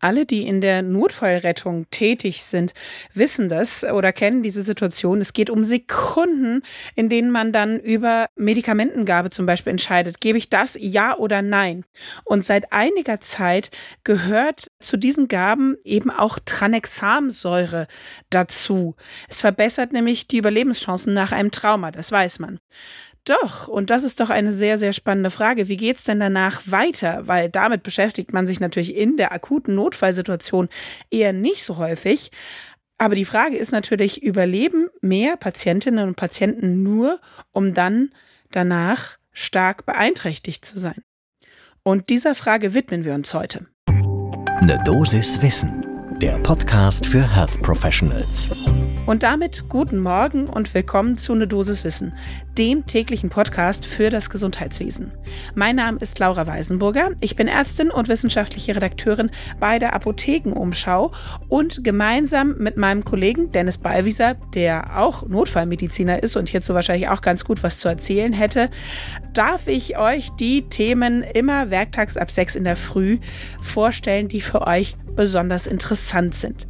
Alle, die in der Notfallrettung tätig sind, wissen das oder kennen diese Situation. Es geht um Sekunden, in denen man dann über Medikamentengabe zum Beispiel entscheidet. Gebe ich das ja oder nein? Und seit einiger Zeit gehört zu diesen Gaben eben auch Tranexamsäure dazu. Es verbessert nämlich die Überlebenschancen nach einem Trauma, das weiß man. Doch, und das ist doch eine sehr, sehr spannende Frage. Wie geht es denn danach weiter? Weil damit beschäftigt man sich natürlich in der akuten Notfallsituation eher nicht so häufig. Aber die Frage ist natürlich, überleben mehr Patientinnen und Patienten nur, um dann danach stark beeinträchtigt zu sein? Und dieser Frage widmen wir uns heute. Eine Dosis Wissen, der Podcast für Health Professionals. Und damit guten Morgen und willkommen zu Ne Dosis Wissen, dem täglichen Podcast für das Gesundheitswesen. Mein Name ist Laura Weisenburger. Ich bin Ärztin und wissenschaftliche Redakteurin bei der Apothekenumschau und gemeinsam mit meinem Kollegen Dennis Ballwieser, der auch Notfallmediziner ist und hierzu wahrscheinlich auch ganz gut was zu erzählen hätte, darf ich euch die Themen immer werktags ab sechs in der Früh vorstellen, die für euch besonders interessant sind.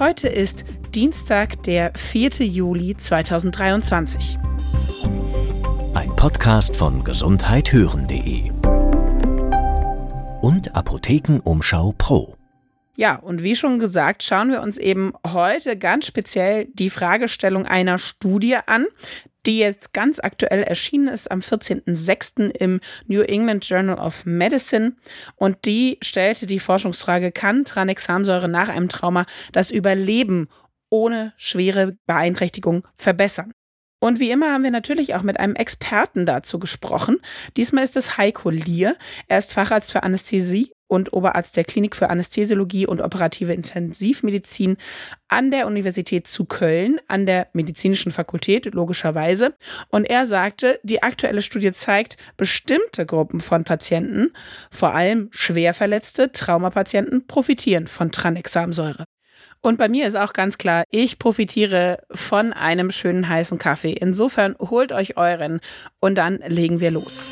Heute ist Dienstag, der 4. Juli 2023. Ein Podcast von gesundheithören.de und Apothekenumschau Pro. Ja, und wie schon gesagt, schauen wir uns eben heute ganz speziell die Fragestellung einer Studie an, die jetzt ganz aktuell erschienen ist am 14.06. im New England Journal of Medicine. Und die stellte die Forschungsfrage, kann Tranexamsäure nach einem Trauma das Überleben ohne schwere Beeinträchtigung verbessern? Und wie immer haben wir natürlich auch mit einem Experten dazu gesprochen. Diesmal ist es Heiko Lier. Er ist Facharzt für Anästhesie und Oberarzt der Klinik für Anästhesiologie und operative Intensivmedizin an der Universität zu Köln, an der Medizinischen Fakultät, logischerweise. Und er sagte, die aktuelle Studie zeigt, bestimmte Gruppen von Patienten, vor allem schwerverletzte Traumapatienten, profitieren von Tranexamsäure. Und bei mir ist auch ganz klar, ich profitiere von einem schönen heißen Kaffee. Insofern holt euch euren und dann legen wir los.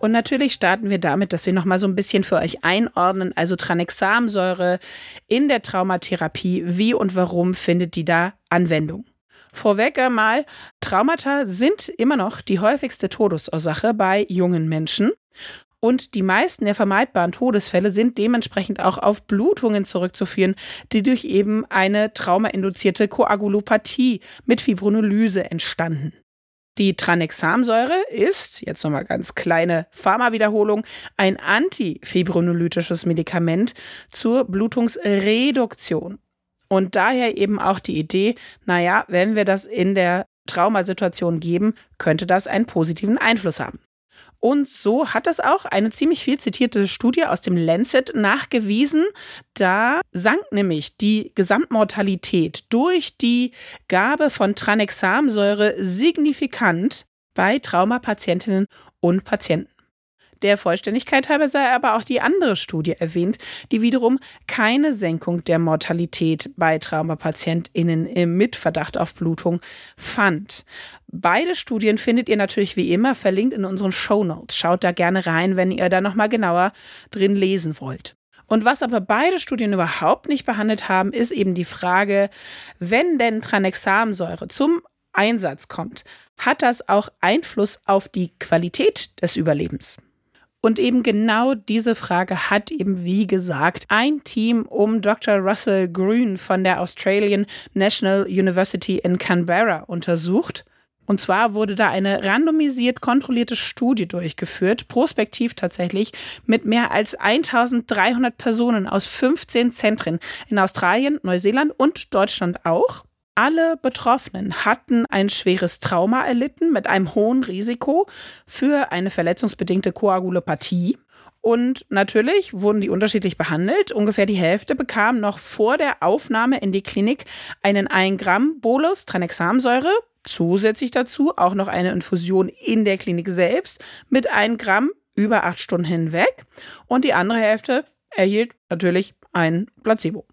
Und natürlich starten wir damit, dass wir nochmal so ein bisschen für euch einordnen. Also Tranexamsäure in der Traumatherapie. Wie und warum findet die da Anwendung? Vorweg einmal, Traumata sind immer noch die häufigste Todesursache bei jungen Menschen. Und die meisten der vermeidbaren Todesfälle sind dementsprechend auch auf Blutungen zurückzuführen, die durch eben eine traumainduzierte Koagulopathie mit Fibrinolyse entstanden. Die Tranexamsäure ist, jetzt nochmal ganz kleine Pharmawiederholung, ein antifibrinolytisches Medikament zur Blutungsreduktion. Und daher eben auch die Idee, naja, wenn wir das in der Traumasituation geben, könnte das einen positiven Einfluss haben. Und so hat es auch eine ziemlich viel zitierte Studie aus dem Lancet nachgewiesen. Da sank nämlich die Gesamtmortalität durch die Gabe von Tranexamsäure signifikant bei Traumapatientinnen und Patienten. Der Vollständigkeit halber sei aber auch die andere Studie erwähnt, die wiederum keine Senkung der Mortalität bei Traumapatientinnen im Mitverdacht auf Blutung fand. Beide Studien findet ihr natürlich wie immer verlinkt in unseren Show Notes. Schaut da gerne rein, wenn ihr da nochmal genauer drin lesen wollt. Und was aber beide Studien überhaupt nicht behandelt haben, ist eben die Frage, wenn denn Tranexamsäure zum Einsatz kommt, hat das auch Einfluss auf die Qualität des Überlebens? Und eben genau diese Frage hat eben, wie gesagt, ein Team um Dr. Russell Green von der Australian National University in Canberra untersucht. Und zwar wurde da eine randomisiert kontrollierte Studie durchgeführt, prospektiv tatsächlich, mit mehr als 1300 Personen aus 15 Zentren in Australien, Neuseeland und Deutschland auch. Alle Betroffenen hatten ein schweres Trauma erlitten mit einem hohen Risiko für eine verletzungsbedingte Koagulopathie. Und natürlich wurden die unterschiedlich behandelt. Ungefähr die Hälfte bekam noch vor der Aufnahme in die Klinik einen 1 Gramm Bolus Tranexamsäure. Zusätzlich dazu auch noch eine Infusion in der Klinik selbst mit 1 Gramm über acht Stunden hinweg. Und die andere Hälfte erhielt natürlich ein Placebo.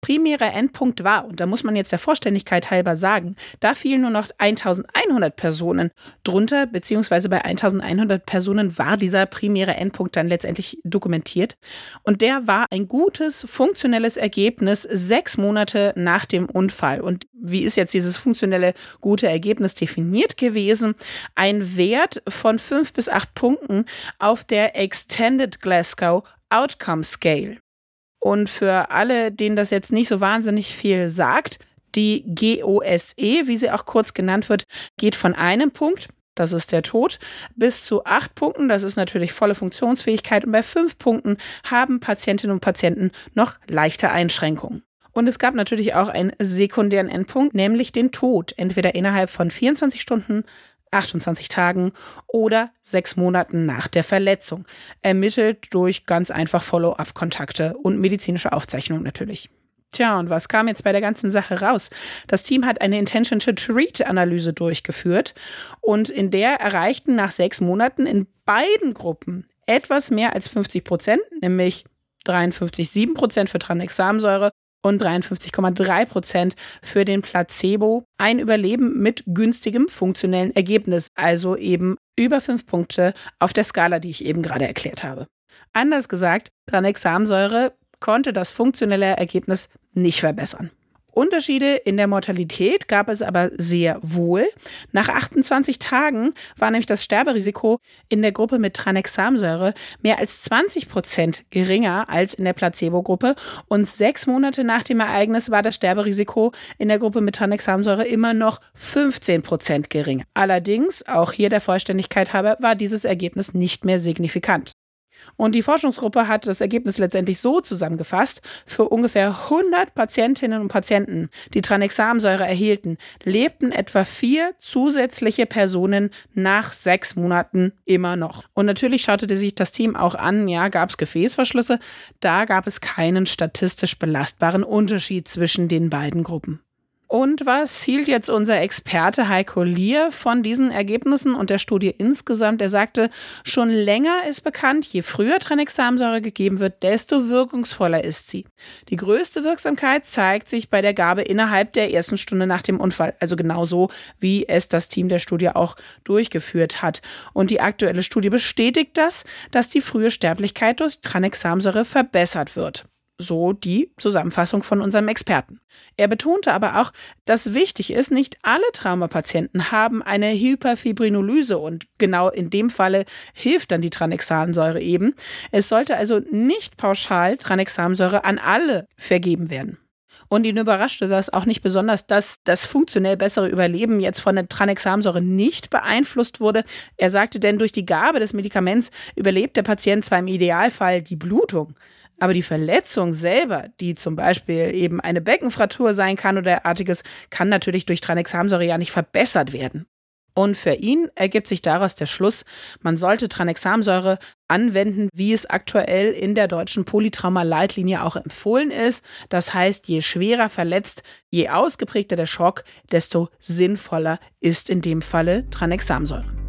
Primärer Endpunkt war, und da muss man jetzt der Vollständigkeit halber sagen, da fielen nur noch 1100 Personen drunter, beziehungsweise bei 1100 Personen war dieser primäre Endpunkt dann letztendlich dokumentiert. Und der war ein gutes, funktionelles Ergebnis sechs Monate nach dem Unfall. Und wie ist jetzt dieses funktionelle, gute Ergebnis definiert gewesen? Ein Wert von fünf bis acht Punkten auf der Extended Glasgow Outcome Scale. Und für alle, denen das jetzt nicht so wahnsinnig viel sagt, die GOSE, wie sie auch kurz genannt wird, geht von einem Punkt, das ist der Tod, bis zu acht Punkten, das ist natürlich volle Funktionsfähigkeit. Und bei fünf Punkten haben Patientinnen und Patienten noch leichte Einschränkungen. Und es gab natürlich auch einen sekundären Endpunkt, nämlich den Tod, entweder innerhalb von 24 Stunden, 28 Tagen oder sechs Monaten nach der Verletzung, ermittelt durch ganz einfach Follow-up-Kontakte und medizinische Aufzeichnungen natürlich. Tja, und was kam jetzt bei der ganzen Sache raus? Das Team hat eine Intention-to-Treat-Analyse durchgeführt und in der erreichten nach sechs Monaten in beiden Gruppen etwas mehr als 50 Prozent, nämlich 53,7 Prozent für Tranexamsäure und 53,3 Prozent für den Placebo ein Überleben mit günstigem funktionellen Ergebnis, also eben über fünf Punkte auf der Skala, die ich eben gerade erklärt habe. Anders gesagt, Tranexamsäure konnte das funktionelle Ergebnis nicht verbessern. Unterschiede in der Mortalität gab es aber sehr wohl. Nach 28 Tagen war nämlich das Sterberisiko in der Gruppe mit Tranexamsäure mehr als 20 Prozent geringer als in der Placebo-Gruppe und sechs Monate nach dem Ereignis war das Sterberisiko in der Gruppe mit Tranexamsäure immer noch 15 Prozent geringer. Allerdings, auch hier der Vollständigkeit halber, war dieses Ergebnis nicht mehr signifikant. Und die Forschungsgruppe hat das Ergebnis letztendlich so zusammengefasst, für ungefähr 100 Patientinnen und Patienten, die Tranexamsäure erhielten, lebten etwa vier zusätzliche Personen nach sechs Monaten immer noch. Und natürlich schaute sich das Team auch an, ja, gab es Gefäßverschlüsse, da gab es keinen statistisch belastbaren Unterschied zwischen den beiden Gruppen. Und was hielt jetzt unser Experte Heiko Lier von diesen Ergebnissen und der Studie insgesamt? Er sagte, schon länger ist bekannt, je früher Tranexamsäure gegeben wird, desto wirkungsvoller ist sie. Die größte Wirksamkeit zeigt sich bei der Gabe innerhalb der ersten Stunde nach dem Unfall, also genauso wie es das Team der Studie auch durchgeführt hat. Und die aktuelle Studie bestätigt das, dass die frühe Sterblichkeit durch Tranexamsäure verbessert wird. So die Zusammenfassung von unserem Experten. Er betonte aber auch, dass wichtig ist, nicht alle Traumapatienten haben eine Hyperfibrinolyse und genau in dem Falle hilft dann die Tranexamsäure eben. Es sollte also nicht pauschal Tranexamsäure an alle vergeben werden. Und ihn überraschte das auch nicht besonders, dass das funktionell bessere Überleben jetzt von der Tranexamsäure nicht beeinflusst wurde. Er sagte denn, durch die Gabe des Medikaments überlebt der Patient zwar im Idealfall die Blutung, aber die Verletzung selber, die zum Beispiel eben eine Beckenfraktur sein kann oder derartiges, kann natürlich durch Tranexamsäure ja nicht verbessert werden. Und für ihn ergibt sich daraus der Schluss, man sollte Tranexamsäure anwenden, wie es aktuell in der deutschen Polytrauma-Leitlinie auch empfohlen ist. Das heißt, je schwerer verletzt, je ausgeprägter der Schock, desto sinnvoller ist in dem Falle Tranexamsäure.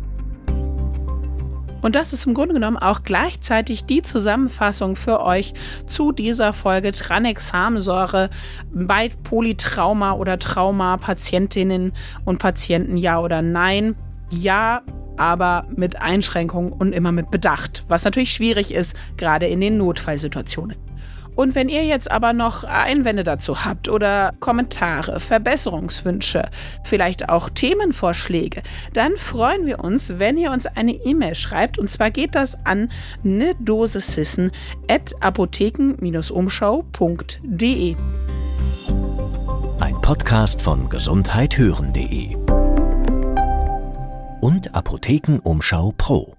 Und das ist im Grunde genommen auch gleichzeitig die Zusammenfassung für euch zu dieser Folge Tranexamsäure bei Polytrauma oder Trauma-Patientinnen und Patienten, ja oder nein. Ja, aber mit Einschränkungen und immer mit Bedacht, was natürlich schwierig ist, gerade in den Notfallsituationen. Und wenn ihr jetzt aber noch Einwände dazu habt oder Kommentare, Verbesserungswünsche, vielleicht auch Themenvorschläge, dann freuen wir uns, wenn ihr uns eine E-Mail schreibt. Und zwar geht das an ne Dosiswissen at apotheken-umschau.de. Ein Podcast von gesundheithören.de und Apothekenumschau Pro.